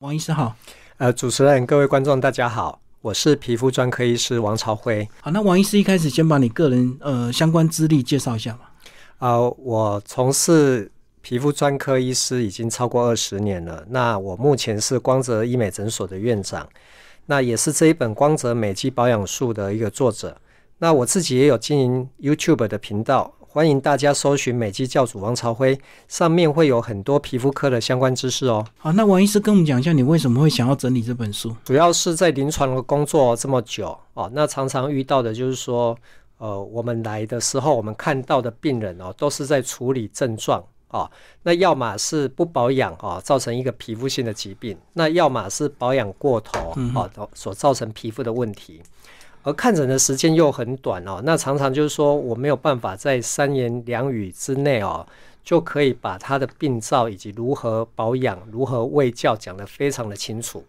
王医师好，呃，主持人、各位观众大家好，我是皮肤专科医师王朝辉。好，那王医师一开始先把你个人呃相关资历介绍一下吧。啊，我从事皮肤专科医师已经超过二十年了。那我目前是光泽医美诊所的院长，那也是这一本《光泽美肌保养术》的一个作者。那我自己也有经营 YouTube 的频道。欢迎大家搜寻美肌教主王朝辉，上面会有很多皮肤科的相关知识哦。好，那王医师跟我们讲一下，你为什么会想要整理这本书？主要是在临床的工作这么久哦，那常常遇到的就是说，呃，我们来的时候，我们看到的病人哦，都是在处理症状哦，那要么是不保养哦，造成一个皮肤性的疾病；那要么是保养过头哦，所造成皮肤的问题。而看诊的时间又很短哦，那常常就是说我没有办法在三言两语之内哦，就可以把他的病灶以及如何保养、如何喂教讲得非常的清楚。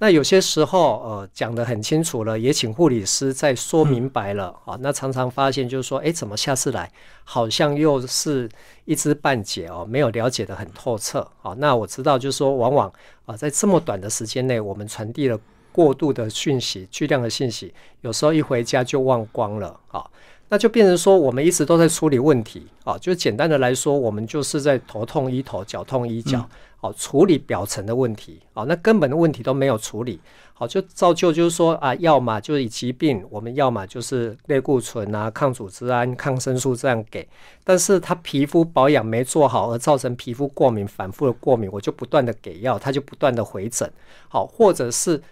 那有些时候呃讲得很清楚了，也请护理师再说明白了啊。那常常发现就是说，哎，怎么下次来好像又是一知半解哦，没有了解得很透彻啊。那我知道就是说，往往啊在这么短的时间内，我们传递了。过度的讯息，巨量的信息，有时候一回家就忘光了啊，那就变成说我们一直都在处理问题啊，就简单的来说，我们就是在头痛医头，脚痛医脚，好处理表层的问题啊，那根本的问题都没有处理好，就造就就是说啊，要么就是以疾病，我们要么就是类固醇啊、抗组织胺、抗生素这样给，但是他皮肤保养没做好而造成皮肤过敏，反复的过敏，我就不断的给药，他就不断的回诊，好，或者是。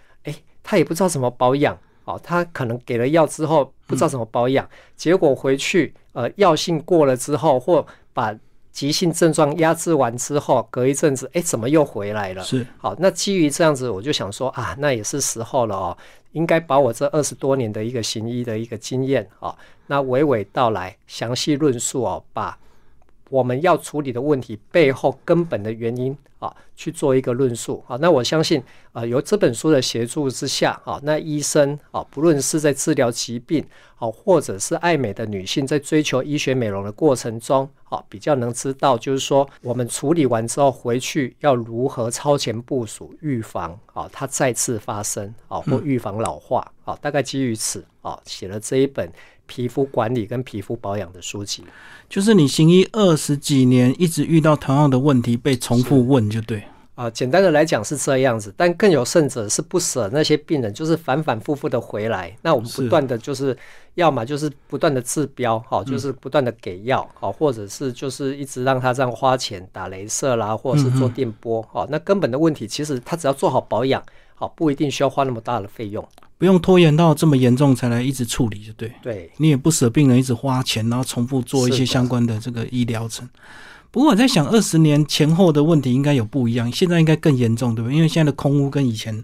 他也不知道怎么保养，哦，他可能给了药之后不知道怎么保养，结果回去，呃，药性过了之后，或把急性症状压制完之后，隔一阵子，哎，怎么又回来了？是，好，那基于这样子，我就想说啊，那也是时候了哦，应该把我这二十多年的一个行医的一个经验啊，那娓娓道来，详细论述哦，把。我们要处理的问题背后根本的原因啊，去做一个论述啊。那我相信啊，由这本书的协助之下啊，那医生啊，不论是在治疗疾病啊，或者是爱美的女性在追求医学美容的过程中啊，比较能知道，就是说我们处理完之后回去要如何超前部署，预防啊它再次发生啊，或预防老化啊。大概基于此啊，写了这一本。皮肤管理跟皮肤保养的书籍，就是你行医二十几年，一直遇到同样的问题被重复问，就对啊。简单的来讲是这样子，但更有甚者是不舍那些病人，就是反反复复的回来。那我们不断的就是，要么就是不断的治标，好，就是不断的给药，好，或者是就是一直让他这样花钱打镭射啦，或者是做电波，好，那根本的问题其实他只要做好保养，好，不一定需要花那么大的费用。不用拖延到这么严重才来一直处理，就对。对，你也不舍病人一直花钱，然后重复做一些相关的这个医疗程。不过我在想，二十年前后的问题应该有不一样，现在应该更严重，对不对？因为现在的空屋跟以前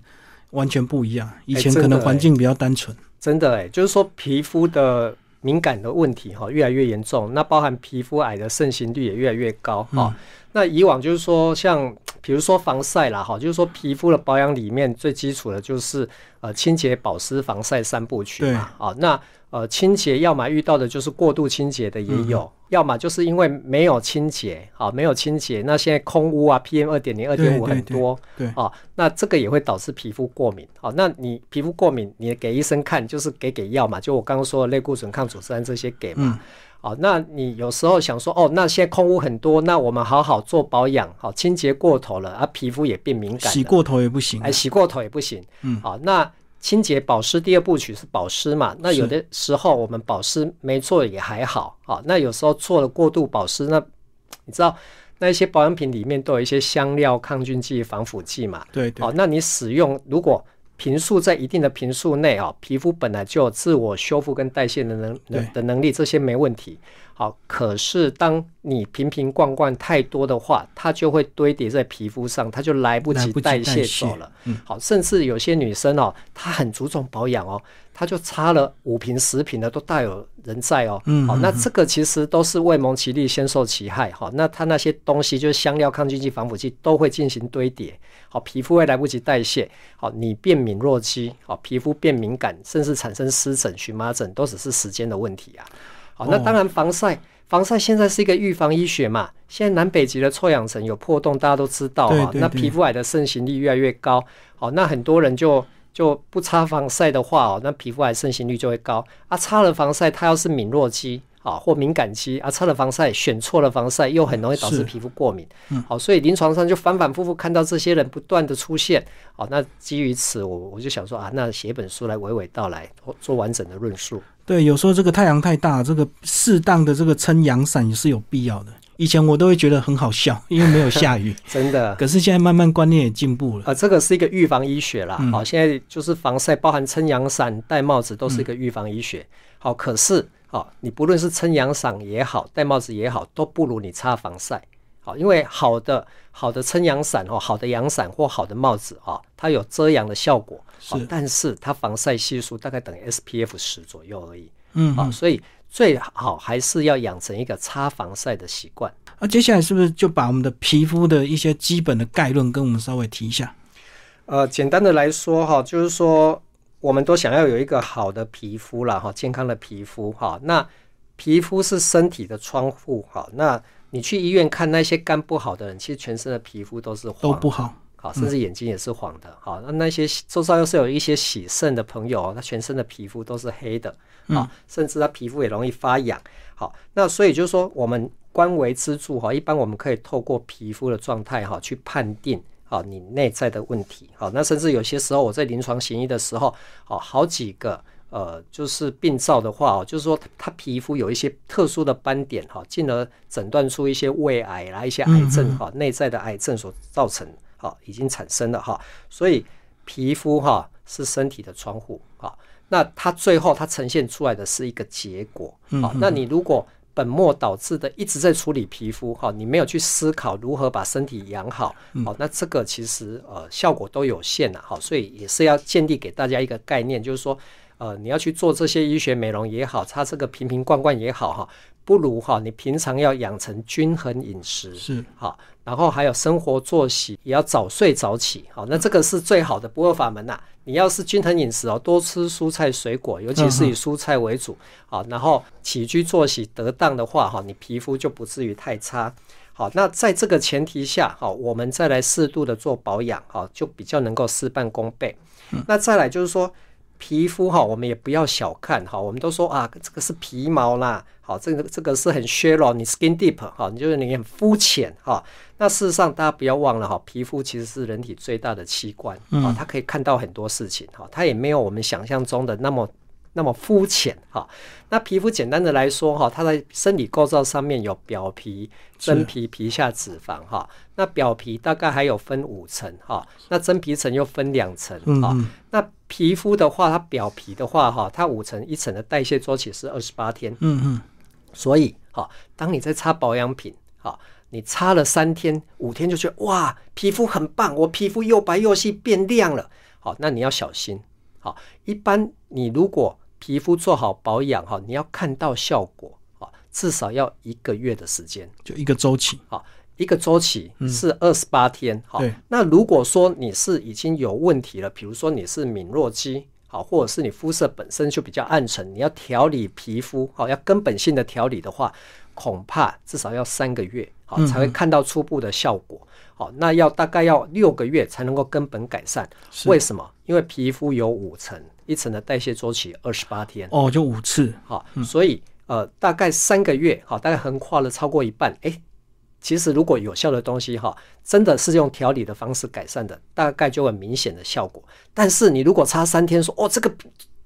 完全不一样，以前可能环境比较单纯。真的哎，就是说皮肤的敏感的问题哈越来越严重，那包含皮肤癌的盛行率也越来越高哈。那以往就是说像。比如说防晒啦，哈，就是说皮肤的保养里面最基础的就是呃清洁、保湿、防晒三部曲嘛，啊，那呃清洁要么遇到的就是过度清洁的也有，要么就是因为没有清洁，好没有清洁，那现在空污啊，PM 二点零、二点五很多，对，啊，那这个也会导致皮肤过敏，好，那你皮肤过敏，你给医生看就是给给药嘛，就我刚刚说的类固醇、抗组织胺这些给嘛。哦，那你有时候想说，哦，那现在空污很多，那我们好好做保养，好清洁过头了，啊，皮肤也变敏感，洗过头也不行，哎，洗过头也不行，嗯，好，那清洁保湿第二部曲是保湿嘛？那有的时候我们保湿没做也还好，好，那有时候做了过度保湿，那你知道那一些保养品里面都有一些香料、抗菌剂、防腐剂嘛？对，好，那你使用如果。频数在一定的频数内啊，皮肤本来就有自我修复跟代谢的能的能力，这些没问题。好，可是当你瓶瓶罐罐太多的话，它就会堆叠在皮肤上，它就来不及代谢走了。嗯，好，甚至有些女生哦，她很注重保养哦，她就差了五瓶十瓶的都大有人在哦。嗯，好，那这个其实都是未蒙其利先受其害。好，那它那些东西就是香料、抗菌剂、防腐剂都会进行堆叠。好，皮肤会来不及代谢。好，你变敏弱肌，好，皮肤变敏感，甚至产生湿疹、荨麻疹，都只是时间的问题啊。好，那当然防晒，防晒现在是一个预防医学嘛，现在南北极的臭氧层有破洞，大家都知道啊。那皮肤癌的盛行率越来越高，好，那很多人就就不擦防晒的话哦，那皮肤癌盛行率就会高啊。擦了防晒，它要是敏弱肌。啊，或敏感肌啊，擦了防晒选错了防晒，又很容易导致皮肤过敏。嗯好，所以临床上就反反复复看到这些人不断的出现。好，那基于此，我我就想说啊，那写一本书来娓娓道来，做完整的论述。对，有时候这个太阳太大，这个适当的这个撑阳伞也是有必要的。以前我都会觉得很好笑，因为没有下 雨，真的。可是现在慢慢观念也进步了。啊，这个是一个预防医学啦。好，现在就是防晒，包含撑阳伞、戴帽子，都是一个预防医学。好，可是。好，你不论是撑阳伞也好，戴帽子也好，都不如你擦防晒。好，因为好的好的撑阳伞哦，好的阳伞或好的帽子啊，它有遮阳的效果，是，但是它防晒系数大概等于 SPF 十左右而已。嗯，好，所以最好还是要养成一个擦防晒的习惯。那接下来是不是就把我们的皮肤的一些基本的概论跟我们稍微提一下？呃，简单的来说哈，就是说。我们都想要有一个好的皮肤啦哈，健康的皮肤哈。那皮肤是身体的窗户哈。那你去医院看那些肝不好的人，其实全身的皮肤都是都不好，好，甚至眼睛也是黄的。好，那那些周遭又是有一些喜肾的朋友，他全身的皮肤都是黑的啊，甚至他皮肤也容易发痒。好，那所以就是说，我们观为支柱哈，一般我们可以透过皮肤的状态哈去判定。好，你内在的问题，好，那甚至有些时候我在临床行医的时候，好，好几个呃，就是病灶的话，哦，就是说他皮肤有一些特殊的斑点，哈，进而诊断出一些胃癌啦，一些癌症，哈，内在的癌症所造成，哈，已经产生了，哈，所以皮肤哈是身体的窗户，啊，那它最后它呈现出来的是一个结果，啊，那你如果本末倒置的一直在处理皮肤哈，你没有去思考如何把身体养好，好，那这个其实呃效果都有限呐，好，所以也是要建立给大家一个概念，就是说呃你要去做这些医学美容也好，擦这个瓶瓶罐罐也好哈，不如哈你平常要养成均衡饮食是好。然后还有生活作息也要早睡早起，好，那这个是最好的不二法门呐。你要是均衡饮食哦，多吃蔬菜水果，尤其是以蔬菜为主，好，然后起居作息得当的话，哈，你皮肤就不至于太差。好，那在这个前提下，哈，我们再来适度的做保养，好，就比较能够事半功倍。那再来就是说。皮肤哈，我们也不要小看哈。我们都说啊，这个是皮毛啦，好，这个这个是很 shallow，你 skin deep 哈，你就是你很肤浅哈。那事实上，大家不要忘了哈，皮肤其实是人体最大的器官啊，它可以看到很多事情哈，它也没有我们想象中的那么。那么肤浅哈，那皮肤简单的来说哈，它在生理构造上面有表皮、真皮、皮下脂肪哈。那表皮大概还有分五层哈，那真皮层又分两层哈。那皮肤的话，它表皮的话哈，它五层一层的代谢周期是二十八天。嗯嗯。所以哈，当你在擦保养品哈，你擦了三天、五天就觉得哇，皮肤很棒，我皮肤又白又细变亮了。好，那你要小心。好，一般你如果皮肤做好保养哈，你要看到效果啊，至少要一个月的时间，就一个周期。啊，一个周期是二十八天哈。那如果说你是已经有问题了，比如说你是敏弱肌好，或者是你肤色本身就比较暗沉，你要调理皮肤好，要根本性的调理的话，恐怕至少要三个月好才会看到初步的效果。好，那要大概要六个月才能够根本改善。为什么？因为皮肤有五层。一层的代谢周期二十八天哦，就五次好，所以呃大概三个月好，大概横跨了超过一半。哎，其实如果有效的东西哈，真的是用调理的方式改善的，大概就很明显的效果。但是你如果差三天说哦这个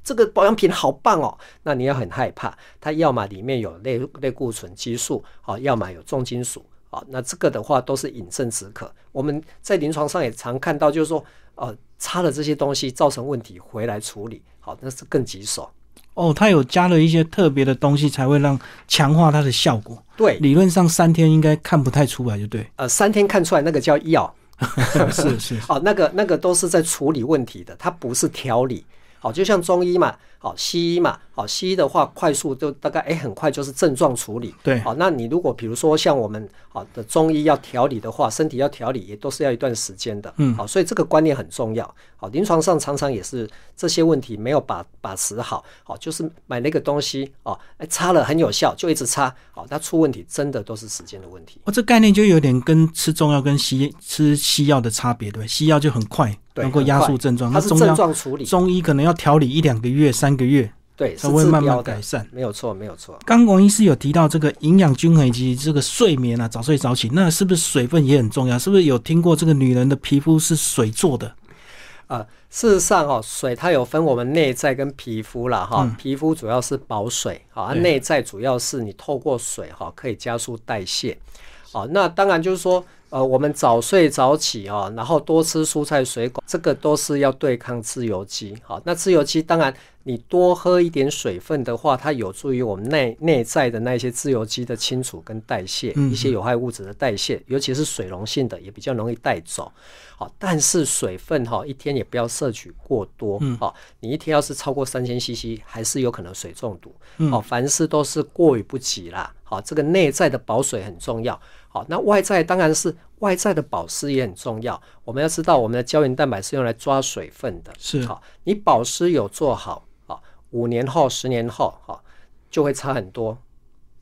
这个保养品好棒哦，那你要很害怕，它要么里面有类类固醇激素好，要么有重金属好，那这个的话都是饮鸩止渴。我们在临床上也常看到，就是说呃。擦了这些东西造成问题回来处理，好，那是更棘手。哦，它有加了一些特别的东西，才会让强化它的效果。对，理论上三天应该看不太出来，就对。呃，三天看出来那个叫药，是是。哦，那个那个都是在处理问题的，它不是调理。好，就像中医嘛，好，西医嘛，好，西医的话快速就大概哎很快就是症状处理。对，好，那你如果比如说像我们好的中医要调理的话，身体要调理也都是要一段时间的。嗯，好，所以这个观念很重要。好，临床上常常也是这些问题没有把把持好。好，就是买那个东西哦，哎擦了很有效，就一直擦。好，它出问题真的都是时间的问题。哦，这概念就有点跟吃中药跟西吃西药的差别，对西药就很快能够压缩症状，它是症状处理。中医可能要调理一两个月、三个月。对，才会慢慢改善，没有错，没有错。刚王医师有提到这个营养均衡以及这个睡眠啊，早睡早起，那是不是水分也很重要？是不是有听过这个女人的皮肤是水做的？啊，事实上哦，水它有分我们内在跟皮肤啦哈。皮肤主要是保水，啊，内在主要是你透过水哈可以加速代谢。哦，那当然就是说，呃，我们早睡早起啊，然后多吃蔬菜水果，这个都是要对抗自由基。好，那自由基当然你多喝一点水分的话，它有助于我们内内在的那些自由基的清除跟代谢，一些有害物质的代谢，尤其是水溶性的也比较容易带走。好，但是水分哈，一天也不要摄取过多。好，你一天要是超过三千 CC，还是有可能水中毒。好，凡事都是过于不及啦。好，这个内在的保水很重要。好，那外在当然是外在的保湿也很重要。我们要知道，我们的胶原蛋白是用来抓水分的。是，好，你保湿有做好，好，五年后、十年后，好，就会差很多，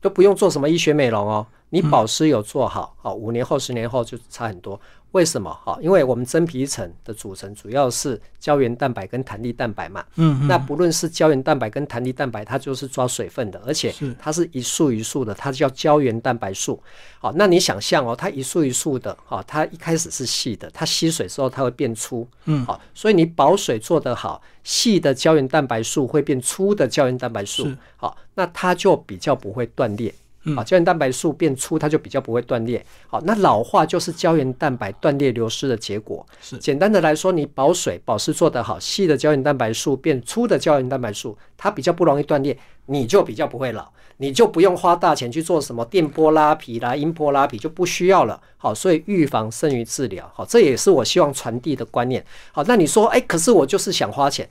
都不用做什么医学美容哦。你保湿有做好，好，五年后、十年后就差很多。为什么？哈，因为我们真皮层的组成主要是胶原蛋白跟弹力蛋白嘛。嗯。那不论是胶原蛋白跟弹力蛋白，它就是抓水分的，而且它是一束一束的，它叫胶原蛋白素。好，那你想象哦，它一束一束的，哈，它一开始是细的，它吸水之后它会变粗。嗯。好，所以你保水做得好，细的胶原蛋白素会变粗的胶原蛋白素。好，那它就比较不会断裂。好，胶原蛋白素变粗，它就比较不会断裂。好，那老化就是胶原蛋白断裂流失的结果。是简单的来说，你保水保湿做得好，细的胶原蛋白素变粗的胶原蛋白素，它比较不容易断裂，你就比较不会老，你就不用花大钱去做什么电波拉皮啦、音波拉皮，就不需要了。好，所以预防胜于治疗。好，这也是我希望传递的观念。好，那你说，哎，可是我就是想花钱，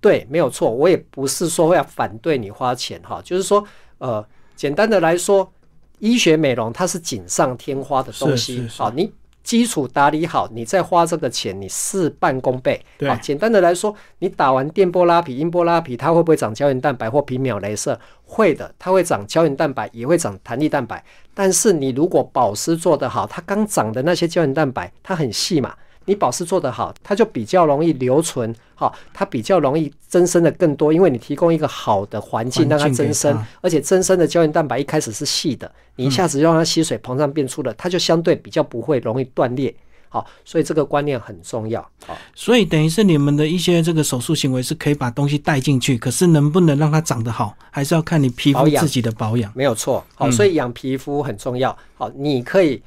对，没有错，我也不是说要反对你花钱哈，就是说，呃。简单的来说，医学美容它是锦上添花的东西啊！你基础打理好，你再花这个钱，你事半功倍。啊，简单的来说，你打完电波拉皮、音波拉皮，它会不会长胶原蛋白或皮秒镭射？会的，它会长胶原蛋白，也会长弹力蛋白。但是你如果保湿做得好，它刚长的那些胶原蛋白，它很细嘛。你保湿做得好，它就比较容易留存，好，它比较容易增生的更多，因为你提供一个好的环境让它增生，而且增生的胶原蛋白一开始是细的，你一下子让它吸水膨胀变粗了，它就相对比较不会容易断裂，好，所以这个观念很重要，好，所以等于是你们的一些这个手术行为是可以把东西带进去，可是能不能让它长得好，还是要看你皮肤自己的保养，没有错，好，所以养皮肤很重要，好，你可以。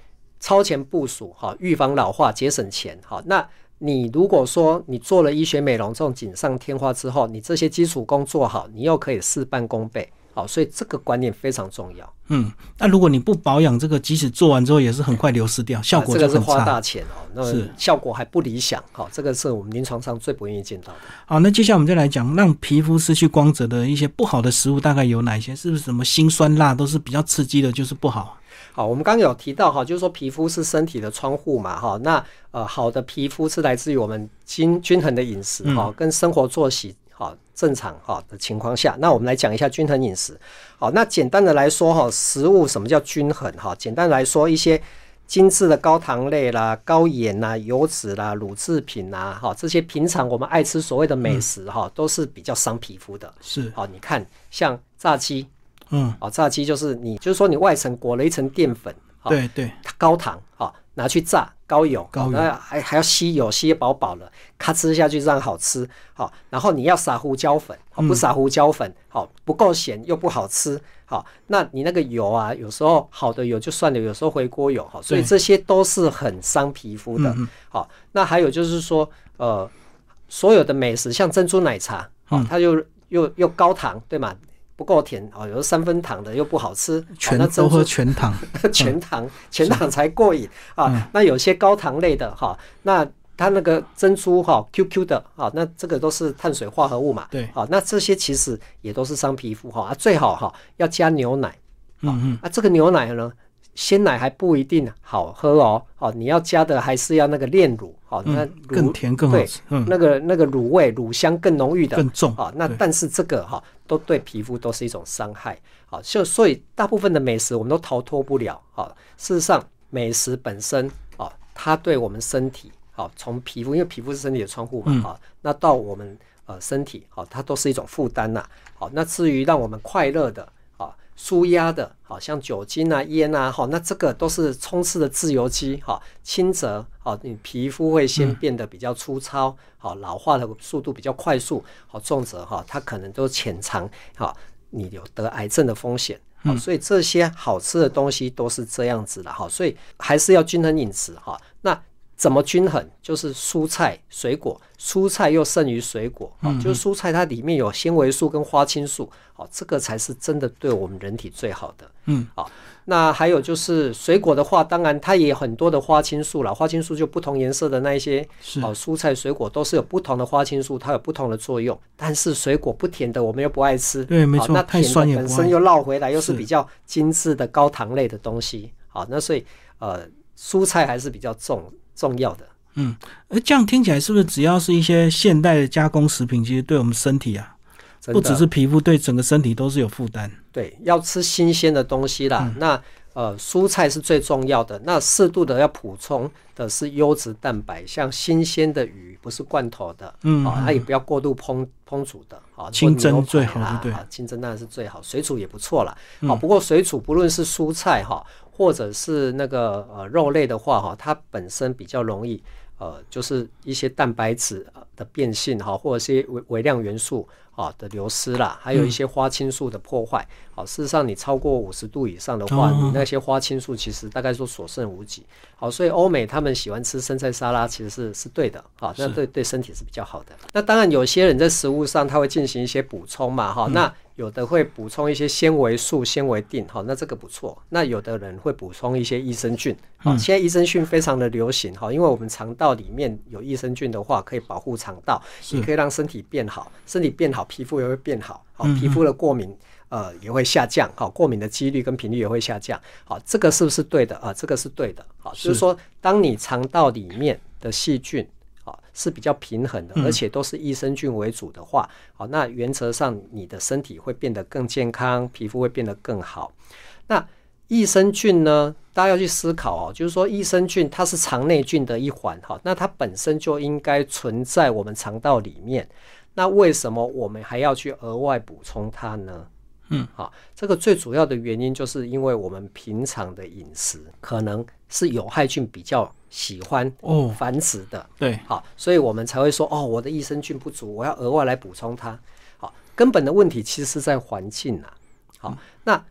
超前部署，哈，预防老化，节省钱，哈。那你如果说你做了医学美容这种锦上添花之后，你这些基础功做好，你又可以事半功倍，好。所以这个观念非常重要。嗯，那如果你不保养，这个即使做完之后也是很快流失掉，效果这个是花大钱哦，那效果还不理想，好，这个是我们临床上最不愿意见到的。好，那接下来我们再来讲让皮肤失去光泽的一些不好的食物，大概有哪些？是不是什么辛酸辣都是比较刺激的，就是不好？好，我们刚刚有提到哈，就是说皮肤是身体的窗户嘛，哈，那呃好的皮肤是来自于我们均均衡的饮食哈，跟生活作息哈正常哈的情况下，那我们来讲一下均衡饮食。好，那简单的来说哈，食物什么叫均衡哈？简单来说，一些精致的高糖类啦、高盐呐、油脂啦、乳制品呐，哈，这些平常我们爱吃所谓的美食哈，都是比较伤皮肤的。是，好，你看像炸鸡。嗯，哦，炸鸡就是你，就是说你外层裹了一层淀粉，对对，高糖，好拿去炸，高油，高油，还还要吸油，吸饱饱了，咔吃下去这样好吃，好，然后你要撒胡椒粉，不撒胡椒粉，好不够咸又不好吃，好，那你那个油啊，有时候好的油就算了，有时候回锅油，好，所以这些都是很伤皮肤的，好，那还有就是说，呃，所有的美食像珍珠奶茶，好，它又又又高糖，对吗？不够甜哦，有时候三分糖的又不好吃，全都喝全糖，全糖全糖才过瘾啊。那有些高糖类的哈，那它那个珍珠哈 QQ 的啊，那这个都是碳水化合物嘛，对，好，那这些其实也都是伤皮肤哈，啊，最好哈要加牛奶，嗯嗯，啊，这个牛奶呢，鲜奶还不一定好喝哦，哦，你要加的还是要那个炼乳，哦，那更甜更好吃，嗯，那个那个乳味乳香更浓郁的，更重啊，那但是这个哈都对皮肤都是一种伤害，好，就所以大部分的美食我们都逃脱不了，哦，事实上美食本身啊，它对我们身体。好，从皮肤，因为皮肤是身体的窗户嘛，好，那到我们呃身体，好，它都是一种负担呐。好，那至于让我们快乐的，啊，舒压的，好像酒精啊、烟啊，好，那这个都是充斥的自由基，哈，轻则，好，你皮肤会先变得比较粗糙，好，老化的速度比较快速，好，重则哈，它可能都潜藏，好，你有得癌症的风险，好，所以这些好吃的东西都是这样子的，哈，所以还是要均衡饮食，哈，那。怎么均衡？就是蔬菜、水果，蔬菜又胜于水果啊！就是蔬菜它里面有纤维素跟花青素，哦，这个才是真的对我们人体最好的。嗯，好，那还有就是水果的话，当然它也有很多的花青素了。花青素就不同颜色的那一些，哦，蔬菜水果都是有不同的花青素，它有不同的作用。但是水果不甜的，我们又不爱吃。对，没错。那甜的本身又绕回来，又是比较精致的高糖类的东西。好，那所以呃，蔬菜还是比较重。重要的，嗯，而这样听起来是不是只要是一些现代的加工食品，其实对我们身体啊，不只是皮肤，对整个身体都是有负担。对，要吃新鲜的东西啦。那呃，蔬菜是最重要的。那适度的要补充的是优质蛋白，像新鲜的鱼，不是罐头的，嗯，啊，它也不要过度烹烹煮的，啊，清蒸最好，对，清蒸当然是最好，水煮也不错啦。好，不过水煮不论是蔬菜哈。或者是那个呃肉类的话哈，它本身比较容易呃，就是一些蛋白质的变性哈，或者是微微量元素啊的流失啦，还有一些花青素的破坏。好，事实上你超过五十度以上的话，你那些花青素其实大概说所剩无几。好，所以欧美他们喜欢吃生菜沙拉，其实是是对的啊，那对对身体是比较好的。那当然有些人在食物上他会进行一些补充嘛哈，那。有的会补充一些纤维素、纤维锭，好，那这个不错。那有的人会补充一些益生菌，好，现在益生菌非常的流行，哈，因为我们肠道里面有益生菌的话，可以保护肠道，也可以让身体变好，身体变好，皮肤也会变好，好，皮肤的过敏呃也会下降，好，过敏的几率跟频率也会下降，好，这个是不是对的啊？这个是对的，好，就是说，当你肠道里面的细菌。啊，是比较平衡的，而且都是益生菌为主的话，好，那原则上你的身体会变得更健康，皮肤会变得更好。那益生菌呢？大家要去思考哦，就是说益生菌它是肠内菌的一环，哈，那它本身就应该存在我们肠道里面，那为什么我们还要去额外补充它呢？嗯，好，这个最主要的原因就是因为我们平常的饮食可能是有害菌比较喜欢哦繁殖的，对，好，所以我们才会说哦，我的益生菌不足，我要额外来补充它。好，根本的问题其实是在环境呐。好，那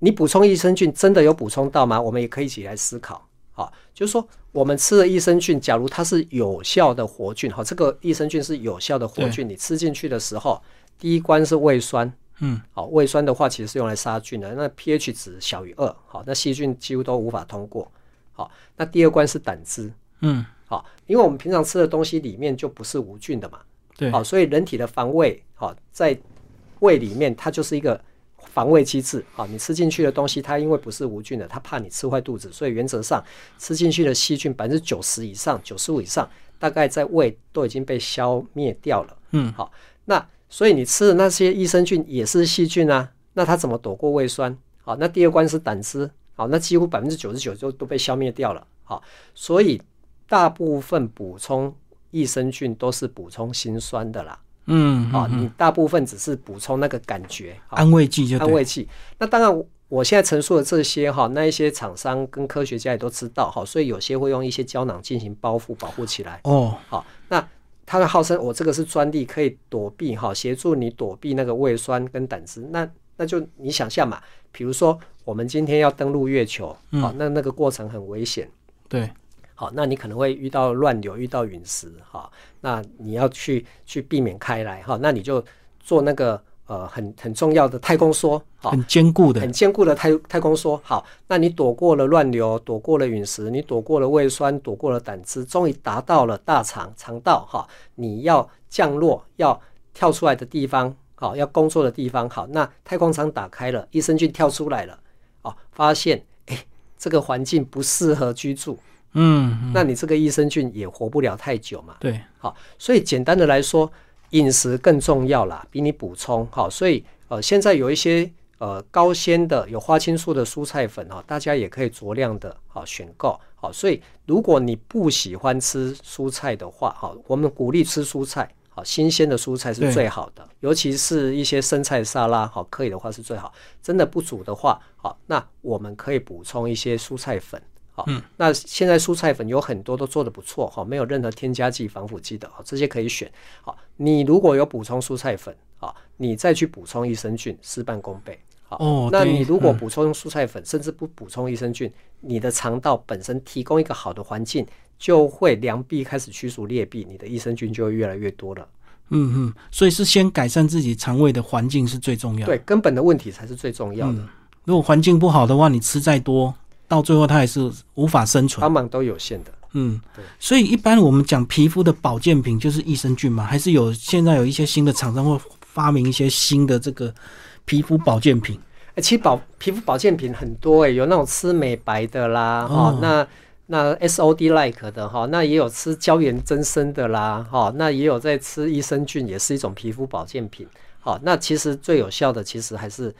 你补充益生菌真的有补充到吗？我们也可以一起来思考。好，就是说我们吃的益生菌，假如它是有效的活菌，好，这个益生菌是有效的活菌，你吃进去的时候，第一关是胃酸。嗯，好，胃酸的话其实是用来杀菌的，那 pH 值小于二，好，那细菌几乎都无法通过。好，那第二关是胆汁，嗯，好，因为我们平常吃的东西里面就不是无菌的嘛，对，好，所以人体的防卫，好，在胃里面它就是一个防卫机制，好，你吃进去的东西它因为不是无菌的，它怕你吃坏肚子，所以原则上吃进去的细菌百分之九十以上、九十五以上，大概在胃都已经被消灭掉了，嗯，好，那。所以你吃的那些益生菌也是细菌啊，那它怎么躲过胃酸？好，那第二关是胆汁，好，那几乎百分之九十九就都被消灭掉了。好，所以大部分补充益生菌都是补充心酸的啦。嗯，好，你大部分只是补充那个感觉，安慰剂就安慰剂。那当然，我现在陈述的这些哈，那一些厂商跟科学家也都知道，哈，所以有些会用一些胶囊进行包覆保护起来。哦，好，那。它的号称我这个是专利，可以躲避哈，协助你躲避那个胃酸跟胆汁。那那就你想象嘛，比如说我们今天要登陆月球，好，那那个过程很危险。对，好，那你可能会遇到乱流，遇到陨石，哈，那你要去去避免开来，哈，那你就做那个呃很很重要的太空梭，好，很坚固的很，坚固的太太空梭。好，那你躲过了乱流，躲过了陨石，你躲过了胃酸，躲过了胆汁，终于达到了大肠肠道。哈，你要降落要跳出来的地方，好，要工作的地方。好，那太空舱打开了，益生菌跳出来了，哦，发现哎，这个环境不适合居住。嗯，嗯那你这个益生菌也活不了太久嘛。对，好，所以简单的来说，饮食更重要啦，比你补充好。所以呃，现在有一些呃高纤的有花青素的蔬菜粉哈，大家也可以酌量的好选购好。所以如果你不喜欢吃蔬菜的话，好，我们鼓励吃蔬菜。好，新鲜的蔬菜是最好的，尤其是一些生菜沙拉，好，可以的话是最好。真的不煮的话，好，那我们可以补充一些蔬菜粉。好，那现在蔬菜粉有很多都做的不错，哈，没有任何添加剂、防腐剂的，好，这些可以选。好，你如果有补充蔬菜粉，啊，你再去补充益生菌，事半功倍。好，哦那你如果嗯补充蔬菜粉，甚至不补充益生菌，你的肠道本身提供一个好的环境，就会良币开始驱逐劣币，你的益生菌就会越来越多了。嗯嗯，所以是先改善自己肠胃的环境是最重要的。对，根本的问题才是最重要的，如果环境不好的话，你吃再多，到最后它也是无法生存。帮忙都有限的。嗯对，所以一般我们讲皮肤的保健品就是益生菌嘛，还是有现在有一些新的厂商会发明一些新的这个皮肤保健品。欸其实保皮肤保健品很多诶、有那种吃美白的啦，哈、哦那那 SOD like 的哈，那也有吃胶原增生的啦，哈，那也有在吃益生菌，也是一种皮肤保健品。好，那其实最有效的其实还是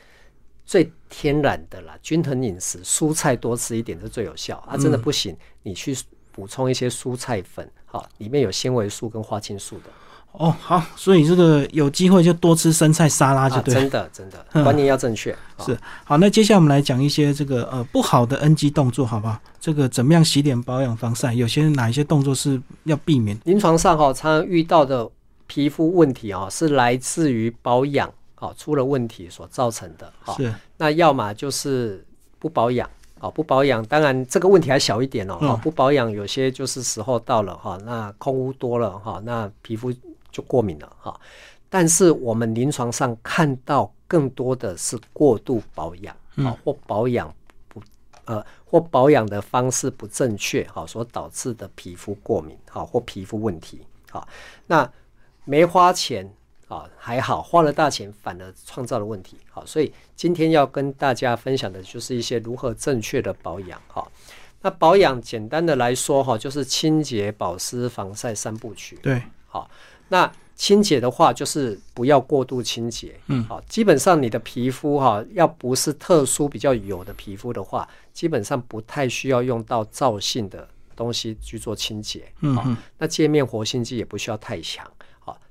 最天然的啦，均衡饮食，蔬菜多吃一点是最有效啊。真的不行，你去补充一些蔬菜粉，好，里面有纤维素跟花青素的。哦，好，所以这个有机会就多吃生菜沙拉就啊，对了。真的真的，观念要正确。好是好，那接下来我们来讲一些这个呃不好的 NG 动作，好不好？这个怎么样洗脸、保养、防晒，有些哪一些动作是要避免？临床上哈、常常遇到的皮肤问题啊、是来自于保养啊、出了问题所造成的哈、是。那要么就是不保养啊、不保养，当然这个问题还小一点哦，不保养有些就是时候到了哈、那空污多了哈、那皮肤就过敏了哈、但是我们临床上看到更多的是过度保养啊、或保养不呃或保养的方式不正确好、所导致的皮肤过敏好、或皮肤问题好、那没花钱啊还好，花了大钱反而创造了问题好、所以今天要跟大家分享的就是一些如何正确的保养哈、那保养简单的来说哈、就是清洁、保湿、防晒三部曲。对，好，那清洁的话，就是不要过度清洁。嗯，好，基本上你的皮肤哈，要不是特殊比较油的皮肤的话，基本上不太需要用到皂性的东西去做清洁。嗯好，那界面活性剂也不需要太强。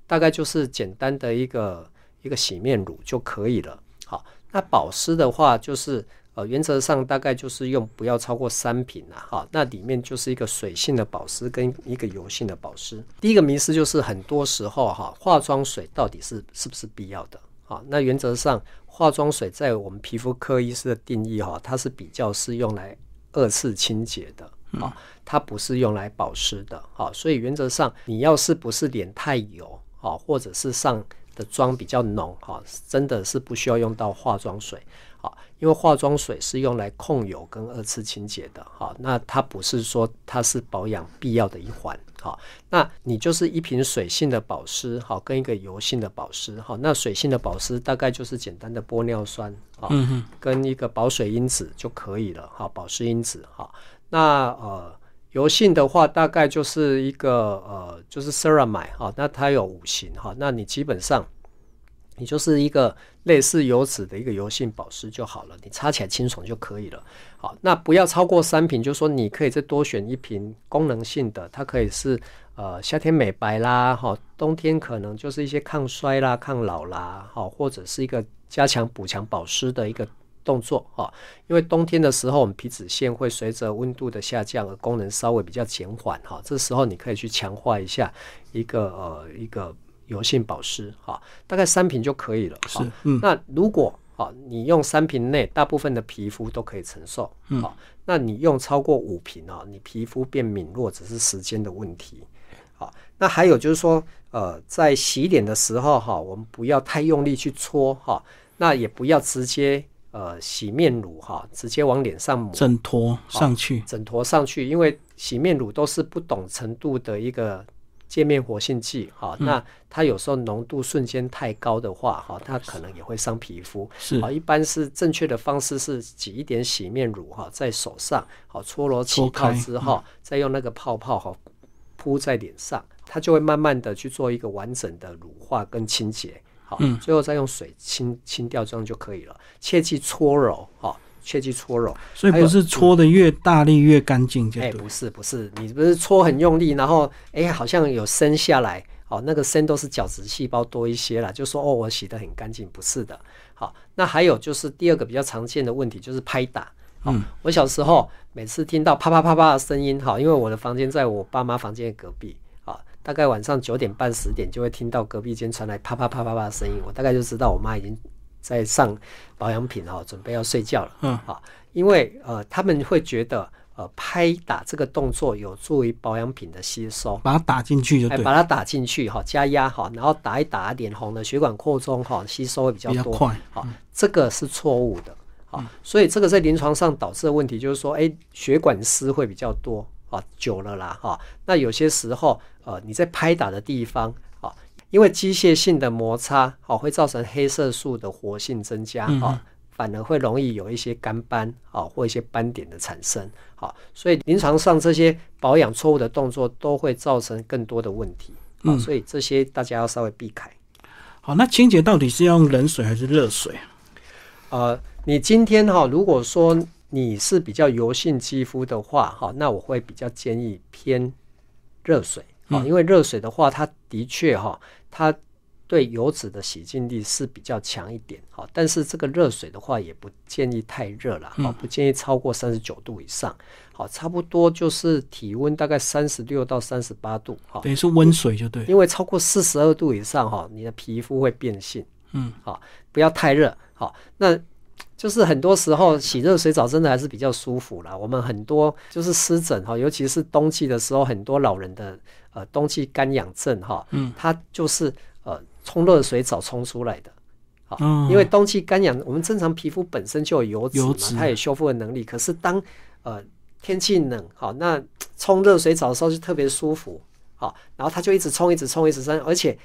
好，大概就是简单的一个一个洗面乳就可以了。好，那保湿的话，就是呃，原则上大概就是用不要超过三瓶啊，哈，那里面就是一个水性的保湿跟一个油性的保湿。第一个迷思就是很多时候哈，化妆水到底是是不是必要的？好，那原则上化妆水在我们皮肤科医师的定义哈，它是比较是用来二次清洁的啊，它不是用来保湿的啊，所以原则上你要是不是脸太油啊，或者是上的妆比较浓哈，真的是不需要用到化妆水啊，因为化妆水是用来控油跟二次清洁的哈，那它不是说它是保养必要的一环好，那你就是一瓶水性的保湿好，跟一个油性的保湿哈，那水性的保湿大概就是简单的玻尿酸啊，跟一个保水因子就可以了哈，保湿因子哈，那呃。油性的话，大概就是一个呃，就是 ceramide 哈，那它有五型哈，那你基本上你就是一个类似油脂的一个油性保湿就好了，你擦起来清爽就可以了。好，那不要超过三瓶，就说你可以再多选一瓶功能性的，它可以是呃夏天美白啦，哈，冬天可能就是一些抗衰啦、抗老啦，好，或者是一个加强补强保湿的一个动作哈。因为冬天的时候，我们皮脂腺会随着温度的下降而功能稍微比较减缓哈，这时候你可以去强化一下一个呃一个油性保湿哈，大概三瓶就可以了。哈是，嗯，那如果啊，你用三瓶内，大部分的皮肤都可以承受。好、那你用超过五瓶啊，你皮肤变敏弱只是时间的问题。好，那还有就是说，呃，在洗脸的时候哈，我们不要太用力去搓哈，那也不要直接呃洗面乳哈，直接往脸上抹，整坨上去，整坨上去，因为洗面乳都是不懂程度的一个。界面活性剂，哈，那它有时候浓度瞬间太高的话，哈，它可能也会伤皮肤。是啊，一般是正确的方式是挤一点洗面乳，哈，在手上，好搓揉起泡之后，再用那个泡泡，哈，铺在脸上，它就会慢慢的去做一个完整的乳化跟清洁，好，最后再用水清清掉，这样就可以了。切记搓揉，哈。切记搓揉，所以不是搓的越大力越干净，就哎，不是不是，你不是搓很用力，然后哎，好像有伸下来，哦，那个伸都是角质细胞多一些了，就说哦，我洗得很干净，不是的。好，那还有就是第二个比较常见的问题就是拍打。嗯，我小时候每次听到啪啪啪啪的声音，哈，因为我的房间在我爸妈房间隔壁，啊，大概晚上九点半十点就会听到隔壁间传来啪啪啪啪啪的声音，我大概就知道我妈已经。在上保养品哈，准备要睡觉了。嗯，好，因为呃，他们会觉得呃，拍打这个动作有助于保养品的吸收，把它打进去就对，把它打进去哈，加压哈，然后打一打，脸红的血管扩充哈，吸收会比较多，快。好，这个是错误的。好，所以这个在临床上导致的问题就是说，哎，血管丝会比较多啊，久了啦哈。那有些时候呃，你在拍打的地方啊。因为机械性的摩擦，啊会造成黑色素的活性增加，哈，反而会容易有一些干斑，啊或一些斑点的产生，好，所以临床上这些保养错误的动作都会造成更多的问题，啊，所以这些大家要稍微避开。好，那清洁到底是要用冷水还是热水？呃，你今天哈，如果说你是比较油性肌肤的话，哈，那我会比较建议偏热水。啊，因为热水的话，它的确哈，它对油脂的洗净力是比较强一点。哈，但是这个热水的话，也不建议太热了。哈，不建议超过三十九度以上。好，差不多就是体温大概三十六到三十八度。哈，等于是温水就对。因为超过四十二度以上哈，你的皮肤会变性。嗯，好，不要太热。好，那。就是很多时候洗热水澡真的还是比较舒服啦。我们很多就是湿疹哈，尤其是冬季的时候，很多老人的呃冬季干痒症哈，嗯，它就是呃冲热水澡冲出来的，好，因为冬季干痒，我们正常皮肤本身就有油脂嘛，它有修复的能力。可是当呃天气冷，好，那冲热水澡的时候就特别舒服，好，然后它就一直冲，一直冲，一直冲，而且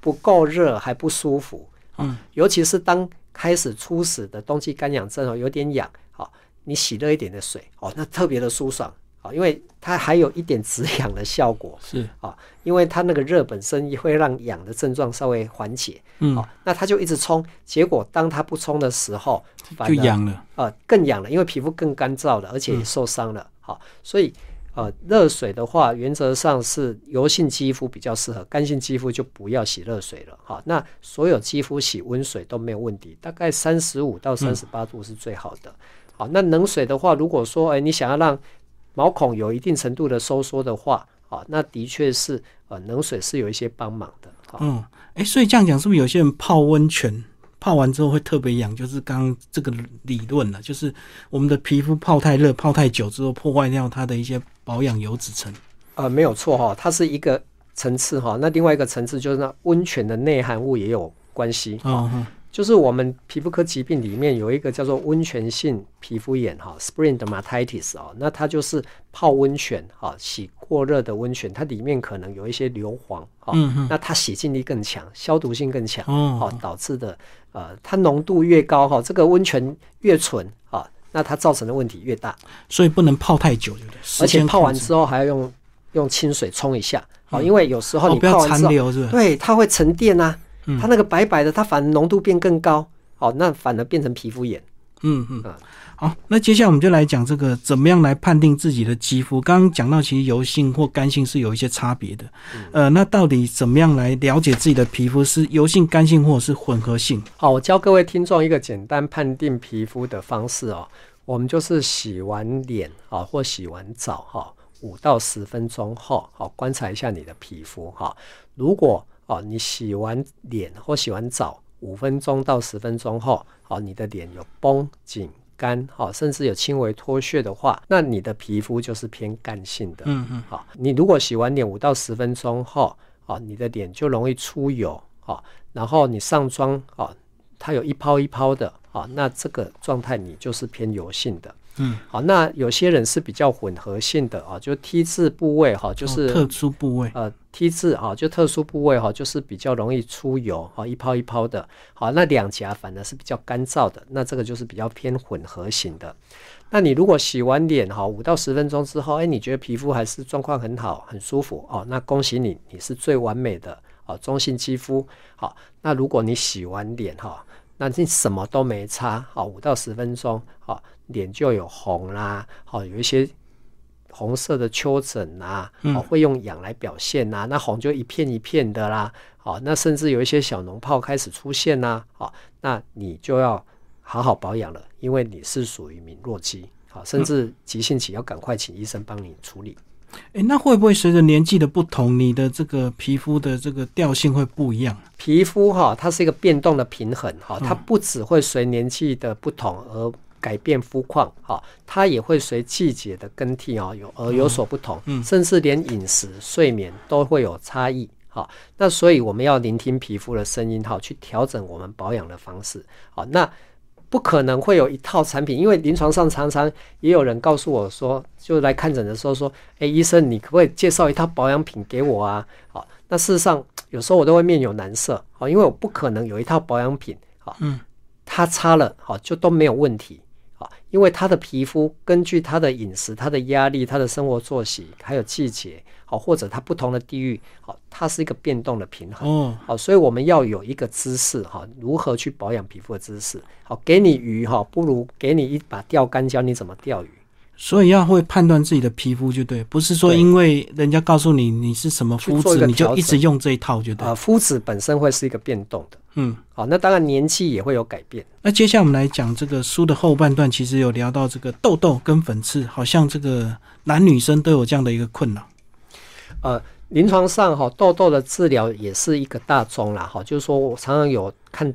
不够热还不舒服，嗯，尤其是当。开始初始的冬季干痒症哦，有点痒，好，你洗热一点的水哦，那特别的舒爽，好，因为它还有一点止痒的效果，是。啊，因为它那个热本身也会让痒的症状稍微缓解，嗯，好，那它就一直冲，结果当它不冲的时候，就痒了，呃，更痒了，因为皮肤更干燥了，而且也受伤了，好，所以。呃，热水的话，原则上是油性肌肤比较适合，干性肌肤就不要洗热水了。哈，那所有肌肤洗温水都没有问题，大概三十五到三十八度是最好的。好，那冷水的话，如果说哎你想要让毛孔有一定程度的收缩的话，啊，那的确是呃冷水是有一些帮忙的。嗯，哎，所以这样讲是不是有些人泡温泉？泡完之后会特别痒，就是刚这个理论了，就是我们的皮肤泡太热、泡太久之后，破坏掉它的一些保养油脂层。呃，没有错哈，它是一个层次哈。那另外一个层次就是那温泉的内含物也有关系。哦就是我们皮肤科疾病里面有一个叫做温泉性皮肤炎哈，spring dermatitis 哦，那它就是泡温泉哈，洗过热的温泉，它里面可能有一些硫磺哈，那它洗净力更强，消毒性更强，哦，导致的呃，它浓度越高哈，这个温泉越纯啊，那它造成的问题越大，所以不能泡太久，对不对？而且泡完之后还要用用清水冲一下，哦，因为有时候你泡完之后，对，它会沉淀啊。它那个白白的，它反而浓度变更高，哦，那反而变成皮肤炎。嗯嗯好，那接下来我们就来讲这个怎么样来判定自己的肌肤。刚刚讲到，其实油性或干性是有一些差别的。呃，那到底怎么样来了解自己的皮肤是油性、干性或者是混合性？好，我教各位听众一个简单判定皮肤的方式哦。我们就是洗完脸啊，或洗完澡哈，五到十分钟后，好观察一下你的皮肤哈。如果哦，你洗完脸或洗完澡五分钟到十分钟后，好，你的脸有绷紧、干，好，甚至有轻微脱屑的话，那你的皮肤就是偏干性的。嗯嗯，好，你如果洗完脸五到十分钟后，哦，你的脸就容易出油，哦，然后你上妆，哦，它有一泡一泡的，哦，那这个状态你就是偏油性的。嗯，好，那有些人是比较混合性的啊，就 T 字部位哈，就是特殊部位，呃 T 字啊，就特殊部位哈，就是比较容易出油哈，一泡一泡的。好，那两颊反而是比较干燥的，那这个就是比较偏混合型的。那你如果洗完脸哈，五到十分钟之后，哎，你觉得皮肤还是状况很好，很舒服哦，那恭喜你，你是最完美的哦，中性肌肤。好，那如果你洗完脸哈，那你什么都没擦，好，五到十分钟，好。脸就有红啦，好有一些红色的丘疹呐，哦会用痒来表现呐，那红就一片一片的啦，好那甚至有一些小脓泡开始出现啦，好那你就要好好保养了，因为你是属于敏弱肌，好甚至急性期要赶快请医生帮你处理。哎，那会不会随着年纪的不同，你的这个皮肤的这个调性会不一样？皮肤哈，它是一个变动的平衡哈，它不只会随年纪的不同而。改变肤况，哈，它也会随季节的更替哦，有而有所不同，嗯，甚至连饮食、睡眠都会有差异，好，那所以我们要聆听皮肤的声音，哈，去调整我们保养的方式，好，那不可能会有一套产品，因为临床上常常也有人告诉我说，就来看诊的时候说，哎，医生，你可不可以介绍一套保养品给我啊？好，那事实上有时候我都会面有难色，好，因为我不可能有一套保养品，好，嗯，它擦了，好就都没有问题。因为他的皮肤根据他的饮食、他的压力、他的生活作息，还有季节，好或者他不同的地域，好，它是一个变动的平衡。哦，好，所以我们要有一个知识，哈，如何去保养皮肤的知识。好，给你鱼，哈，不如给你一把钓竿，教你怎么钓鱼。所以要会判断自己的皮肤就对，不是说因为人家告诉你你是什么肤质，你就一直用这一套就对。啊，肤质本身会是一个变动的。嗯，好，那当然年纪也会有改变。那接下来我们来讲这个书的后半段，其实有聊到这个痘痘跟粉刺，好像这个男女生都有这样的一个困扰。呃，临床上哈，痘痘的治疗也是一个大宗啦。哈，就是说我常常有看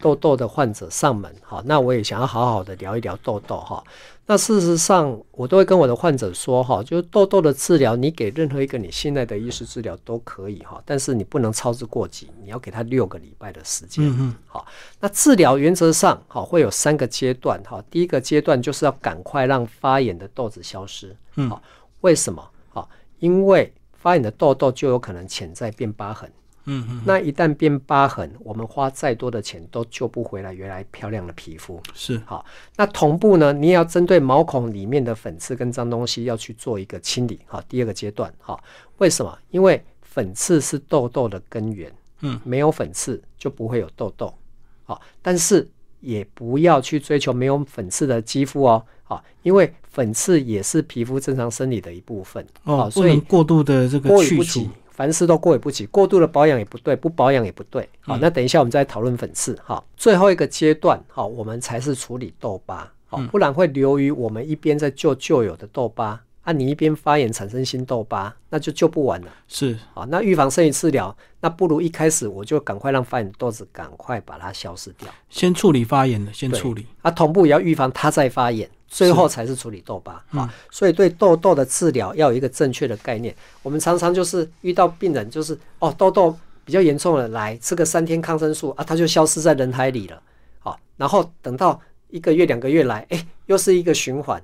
痘痘的患者上门，哈，那我也想要好好的聊一聊痘痘哈。那事实上，我都会跟我的患者说，哈，就是痘痘的治疗，你给任何一个你信赖的医师治疗都可以，哈，但是你不能操之过急，你要给他六个礼拜的时间，嗯好，那治疗原则上，哈，会有三个阶段，哈，第一个阶段就是要赶快让发炎的痘子消失，嗯，好，为什么？好，因为发炎的痘痘就有可能潜在变疤痕。嗯嗯，那一旦变疤痕，我们花再多的钱都救不回来原来漂亮的皮肤。是好，那同步呢，你也要针对毛孔里面的粉刺跟脏东西要去做一个清理。好，第二个阶段，好，为什么？因为粉刺是痘痘的根源。嗯，没有粉刺就不会有痘痘。好，但是也不要去追求没有粉刺的肌肤哦。好，因为粉刺也是皮肤正常生理的一部分。哦，不能过度的这个去除。凡事都过也不及，过度的保养也不对，不保养也不对。好，那等一下我们再讨论粉刺。好，最后一个阶段，好，我们才是处理痘疤。好，不然会流于我们一边在救旧有的痘疤，啊，你一边发炎产生新痘疤，那就救不完了。是，啊，那预防胜于治疗，那不如一开始我就赶快让发炎痘子赶快把它消失掉，先处理发炎的，先处理。啊，同步也要预防它再发炎。最后才是处理痘疤啊，所以对痘痘的治疗要有一个正确的概念。我们常常就是遇到病人，就是哦痘痘比较严重了，来吃个三天抗生素啊，它就消失在人海里了。好，然后等到一个月两个月来，哎，又是一个循环。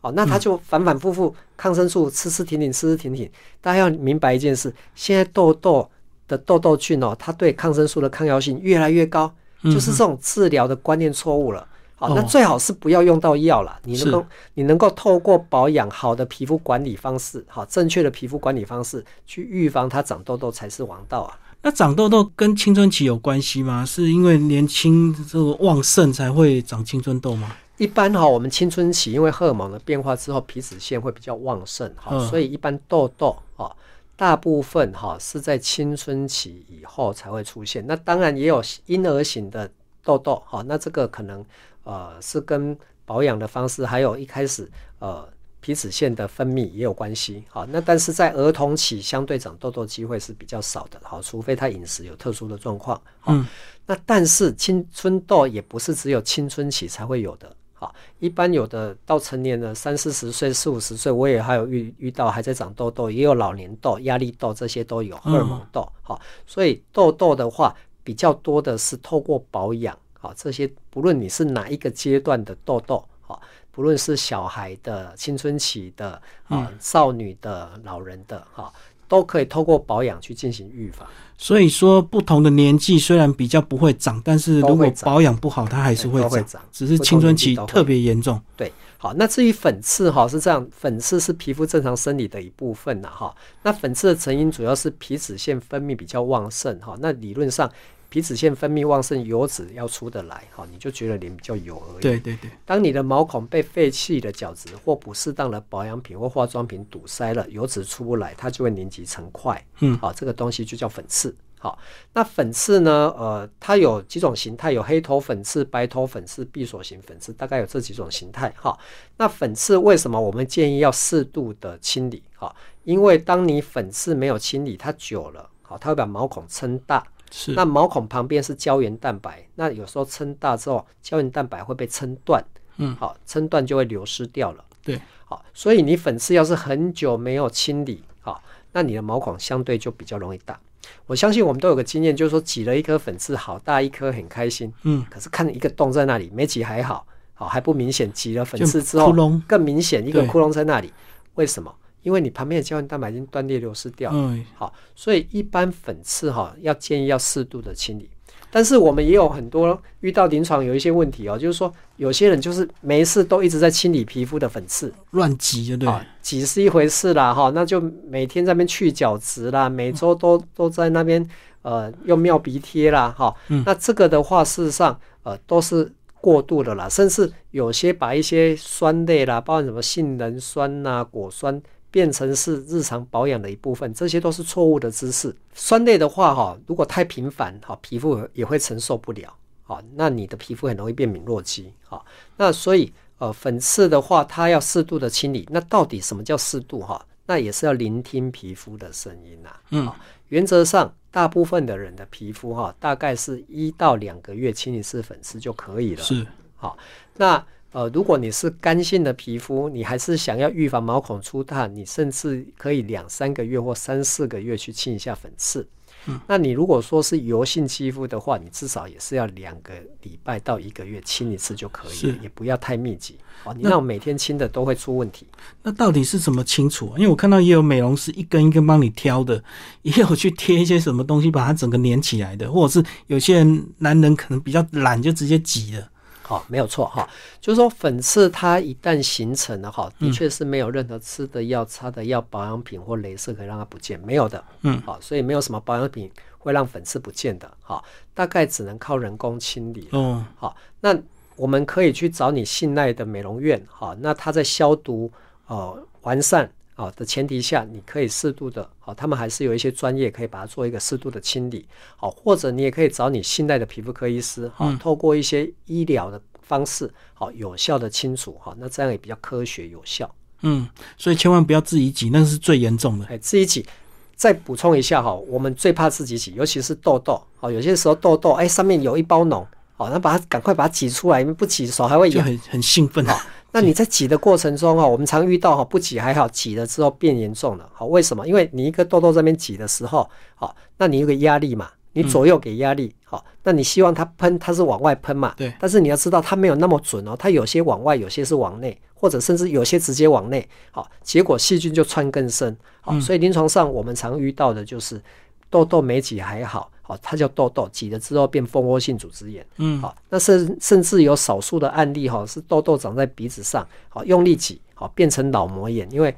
好，那他就反反复复抗生素吃吃停停，吃吃停停。大家要明白一件事，现在痘痘的痘痘菌哦，它对抗生素的抗药性越来越高，就是这种治疗的观念错误了。好，那最好是不要用到药了。你能够，你能够透过保养好的皮肤管理方式，好正确的皮肤管理方式，去预防它长痘痘才是王道啊。那长痘痘跟青春期有关系吗？是因为年轻这个旺盛才会长青春痘吗？一般哈，我们青春期因为荷尔蒙的变化之后，皮脂腺会比较旺盛，哈，所以一般痘痘啊，大部分哈是在青春期以后才会出现。那当然也有婴儿型的痘痘，哈，那这个可能。呃，是跟保养的方式，还有一开始呃皮脂腺的分泌也有关系。好，那但是在儿童期相对长痘痘机会是比较少的。好，除非他饮食有特殊的状况。嗯，那但是青春痘也不是只有青春期才会有的。好，一般有的到成年的三四十岁、四五十岁，我也还有遇遇到还在长痘痘，也有老年痘、压力痘，这些都有荷尔蒙痘。好，所以痘痘的话比较多的是透过保养。好，这些不论你是哪一个阶段的痘痘，好，不论是小孩的、青春期的、啊少女的、老人的，哈，都可以透过保养去进行预防。所以说，不同的年纪虽然比较不会长，但是如果保养不好，它还是会长。只是青春期特别严重。对，好，那至于粉刺哈是这样，粉刺是皮肤正常生理的一部分呐哈。那粉刺的成因主要是皮脂腺分泌比较旺盛哈。那理论上。皮脂腺分泌旺盛，油脂要出得来，哈，你就觉得脸比较油而已。对对对。当你的毛孔被废弃的角质或不适当的保养品或化妆品堵塞了，油脂出不来，它就会凝集成块。嗯，好，这个东西就叫粉刺。好，那粉刺呢？呃，它有几种形态，有黑头粉刺、白头粉刺、闭锁型粉刺，大概有这几种形态。哈，那粉刺为什么我们建议要适度的清理？哈，因为当你粉刺没有清理，它久了，好，它会把毛孔撑大。是，那毛孔旁边是胶原蛋白，那有时候撑大之后，胶原蛋白会被撑断，嗯，好，撑断就会流失掉了。对，好，所以你粉刺要是很久没有清理，好，那你的毛孔相对就比较容易大。我相信我们都有个经验，就是说挤了一颗粉刺，好大一颗，很开心，嗯，可是看一个洞在那里，没挤还好，好还不明显，挤了粉刺之后，更明显一个窟窿在那里，为什么？因为你旁边的胶原蛋白已经断裂流失掉，嗯，好，所以一般粉刺哈要建议要适度的清理。但是我们也有很多遇到临床有一些问题哦，就是说有些人就是没事都一直在清理皮肤的粉刺，乱挤就对，挤是一回事啦哈，那就每天在那边去角质啦，每周都都在那边呃用妙鼻贴啦哈，那这个的话事实上呃都是过度的啦，甚至有些把一些酸类啦，包括什么杏仁酸呐、果酸。变成是日常保养的一部分，这些都是错误的知识。酸类的话，哈，如果太频繁，哈，皮肤也会承受不了，好，那你的皮肤很容易变敏弱肌，好，那所以，呃，粉刺的话，它要适度的清理。那到底什么叫适度？哈，那也是要聆听皮肤的声音呐。嗯，原则上，大部分的人的皮肤，哈，大概是一到两个月清一次粉刺就可以了。是，好，那。呃，如果你是干性的皮肤，你还是想要预防毛孔粗大，你甚至可以两三个月或三四个月去清一下粉刺。嗯，那你如果说是油性肌肤的话，你至少也是要两个礼拜到一个月清一次就可以了，也不要太密集。哦，你那种每天清的都会出问题。那到底是怎么清除？因为我看到也有美容师一根一根帮你挑的，也有去贴一些什么东西把它整个粘起来的，或者是有些人男人可能比较懒，就直接挤了。好，没有错哈，就是说粉刺它一旦形成了哈，的确是没有任何吃的药、擦的药、保养品或镭射可以让它不见，没有的。嗯，好，所以没有什么保养品会让粉刺不见的。好，大概只能靠人工清理。哦，好，那我们可以去找你信赖的美容院，好，那它在消毒、哦完善。好的前提下，你可以适度的，好，他们还是有一些专业可以把它做一个适度的清理，好，或者你也可以找你信赖的皮肤科医师，好，透过一些医疗的方式，好，有效的清除，哈，那这样也比较科学有效。嗯，所以千万不要自己挤，那是最严重的。哎，自己挤，再补充一下哈，我们最怕自己挤，尤其是痘痘，哦，有些时候痘痘，哎，上面有一包脓，好，那把它赶快把它挤出来，因为不挤手还会痒，很很兴奋哈。那你在挤的过程中哈，我们常遇到哈，不挤还好，挤了之后变严重了。好，为什么？因为你一个痘痘这边挤的时候，好，那你有个压力嘛，你左右给压力，好，那你希望它喷，它是往外喷嘛？对。但是你要知道，它没有那么准哦，它有些往外，有些是往内，或者甚至有些直接往内，好，结果细菌就穿更深。好，所以临床上我们常遇到的就是痘痘没挤还好。哦，它叫痘痘，挤了之后变蜂窝性组织炎。嗯，好，那甚甚至有少数的案例哈，是痘痘长在鼻子上，好用力挤，好变成脑膜炎，因为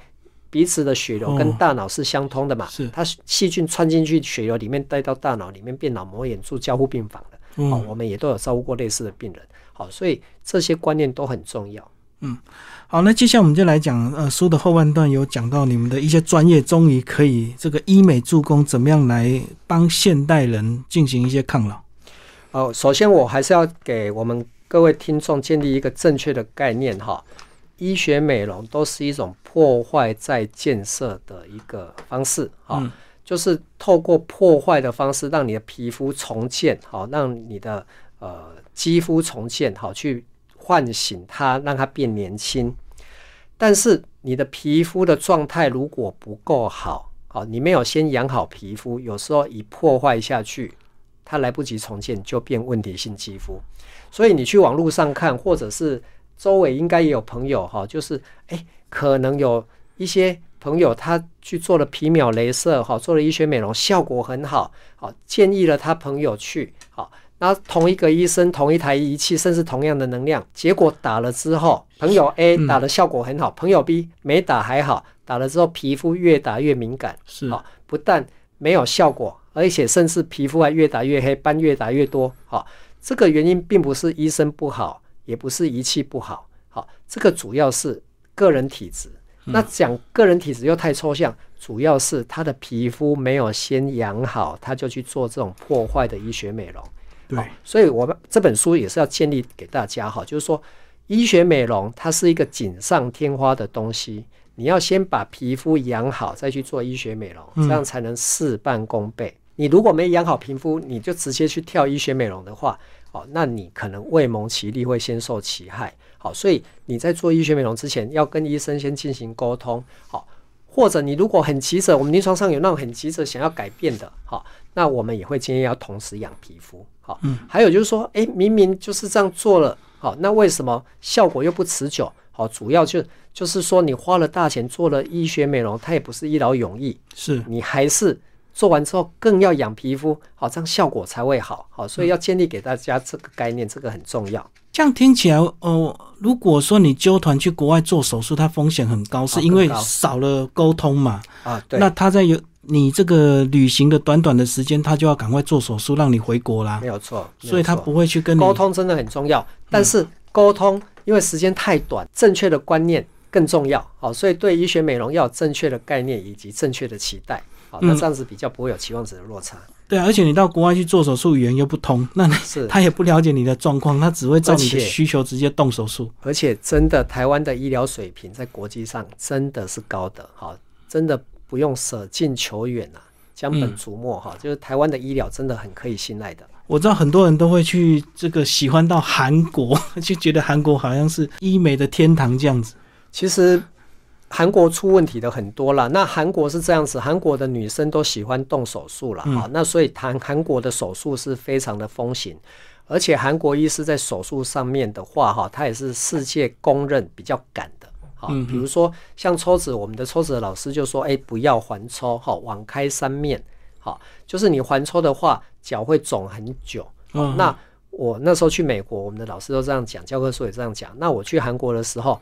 鼻子的血流跟大脑是相通的嘛，是它细菌穿进去血流里面带到大脑里面变脑膜炎，住交互病房的。好，我们也都有照顾过类似的病人。好，所以这些观念都很重要。嗯，好，那接下来我们就来讲，呃，书的后半段有讲到你们的一些专业，终于可以这个医美助攻怎么样来帮现代人进行一些抗老。哦，首先我还是要给我们各位听众建立一个正确的概念哈，医学美容都是一种破坏再建设的一个方式啊，就是透过破坏的方式让你的皮肤重建，好，让你的呃肌肤重建，好去。唤醒它，让它变年轻。但是你的皮肤的状态如果不够好，好，你没有先养好皮肤，有时候一破坏下去，它来不及重建就变问题性肌肤。所以你去网络上看，或者是周围应该也有朋友哈，就是诶，可能有一些朋友他去做了皮秒镭射，哈，做了医学美容，效果很好，好，建议了他朋友去，好。那同一个医生，同一台仪器，甚至同样的能量，结果打了之后，朋友 A 打的效果很好，朋友 B 没打还好，打了之后皮肤越打越敏感，是啊，不但没有效果，而且甚至皮肤还越打越黑，斑越打越多。好，这个原因并不是医生不好，也不是仪器不好，好，这个主要是个人体质。那讲个人体质又太抽象，主要是他的皮肤没有先养好，他就去做这种破坏的医学美容。对，所以我们这本书也是要建立给大家哈，就是说，医学美容它是一个锦上添花的东西，你要先把皮肤养好，再去做医学美容，这样才能事半功倍。你如果没养好皮肤，你就直接去跳医学美容的话，哦，那你可能未蒙其利，会先受其害。好，所以你在做医学美容之前，要跟医生先进行沟通。好。或者你如果很急着，我们临床上有那种很急着想要改变的，好，那我们也会建议要同时养皮肤，好，嗯，还有就是说，哎，明明就是这样做了，好，那为什么效果又不持久？好，主要就就是说你花了大钱做了医学美容，它也不是一劳永逸，是你还是做完之后更要养皮肤，好，这样效果才会好，好，所以要建立给大家这个概念，这个很重要。这样听起来，哦，如果说你纠团去国外做手术，它风险很高，是因为少了沟通嘛？啊，对。那他在有你这个旅行的短短的时间，他就要赶快做手术，让你回国啦。没有错，所以他不会去跟你沟通，真的很重要。但是沟通，因为时间太短，正确的观念更重要。好，所以对医学美容要有正确的概念以及正确的期待。好，那这样子比较不会有期望值的落差。对啊，而且你到国外去做手术，语言又不通，那是 他也不了解你的状况，他只会照你的需求直接动手术。而且真的，台湾的医疗水平在国际上真的是高的，好，真的不用舍近求远啊，将本逐末哈，就是台湾的医疗真的很可以信赖的。我知道很多人都会去这个喜欢到韩国，就觉得韩国好像是医美的天堂这样子。其实。韩国出问题的很多了，那韩国是这样子，韩国的女生都喜欢动手术了，好，那所以谈韩国的手术是非常的风行，而且韩国医师在手术上面的话，哈，他也是世界公认比较敢的，好，比如说像抽脂，我们的抽脂老师就说，哎，不要环抽，好，网开三面，好，就是你环抽的话，脚会肿很久，那我那时候去美国，我们的老师都这样讲，教科书也这样讲，那我去韩国的时候。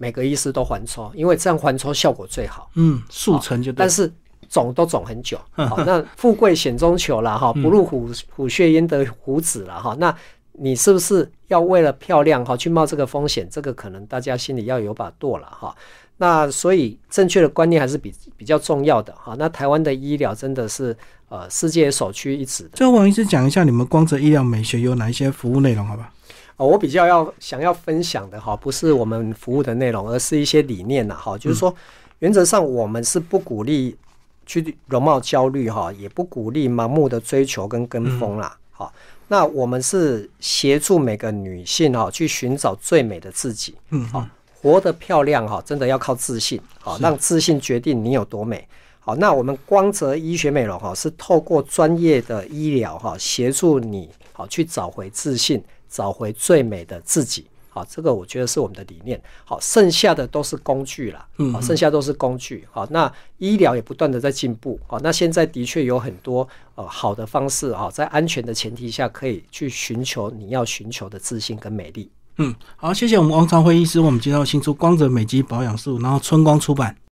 每个医师都环抽，因为这样环抽效果最好。嗯，速成就。但是肿都肿很久。好，那富贵险中求了哈，不入虎虎穴焉得虎子了哈。那你是不是要为了漂亮哈去冒这个风险？这个可能大家心里要有把舵了哈。那所以正确的观念还是比比较重要的哈。那台湾的医疗真的是呃世界首屈一指的。最后，王医师讲一下你们光泽医疗美学有哪一些服务内容，好吧？哦，我比较要想要分享的哈，不是我们服务的内容，而是一些理念呐哈。就是说，原则上我们是不鼓励去容貌焦虑哈，也不鼓励盲目的追求跟跟风啦。好，那我们是协助每个女性哈，去寻找最美的自己。嗯，好，活得漂亮哈，真的要靠自信。好，让自信决定你有多美。好，那我们光泽医学美容哈，是透过专业的医疗哈，协助你好去找回自信。找回最美的自己，好，这个我觉得是我们的理念。好，剩下的都是工具了，好，剩下都是工具。好，那医疗也不断的在进步，好，那现在的确有很多呃好的方式啊，在安全的前提下，可以去寻求你要寻求的自信跟美丽。嗯，好，谢谢我们王长辉医师，我们介绍新出光泽美肌保养术，然后春光出版。